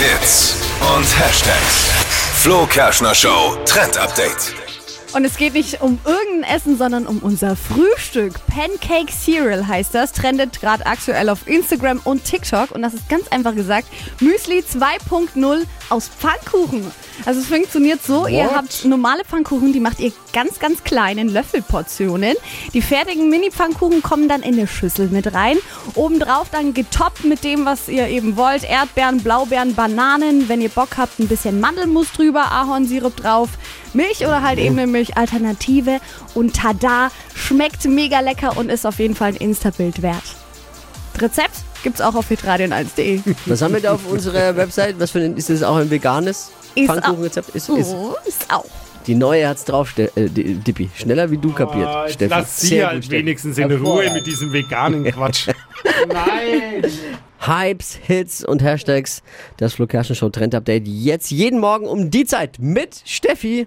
Hits und Hashtags. Flo Kerschner Show Trend Update. Und es geht nicht um irgendein Essen, sondern um unser Frühstück. Pancake Cereal heißt das, trendet gerade aktuell auf Instagram und TikTok. Und das ist ganz einfach gesagt Müsli 2.0 aus Pfannkuchen. Also es funktioniert so, ihr habt normale Pfannkuchen, die macht ihr ganz, ganz klein in Löffelportionen. Die fertigen Mini-Pfannkuchen kommen dann in eine Schüssel mit rein. Obendrauf dann getoppt mit dem, was ihr eben wollt. Erdbeeren, Blaubeeren, Bananen. Wenn ihr Bock habt, ein bisschen Mandelmus drüber, Ahornsirup drauf. Milch oder halt eben eine Milchalternative. Und tada, schmeckt mega lecker und ist auf jeden Fall ein Insta-Bild wert. Rezept gibt's auch auf hitradion1.de. Was haben wir da auf unserer Website? Was für ein, ist das auch ein veganes Pfannkuchenrezept? Ist, ist, Oh, ist auch. die neue hat's drauf, Ste äh, Di- Dippi. Schneller wie du kapiert, Oh, jetzt Steffi. lass sie Sehr halt Steffi. wenigstens in Ruhe mit diesem veganen Quatsch. Nein! Hypes, Hits und Hashtags. Das Flo Kerschner Show Trend Update jetzt jeden Morgen um die Zeit mit Steffi.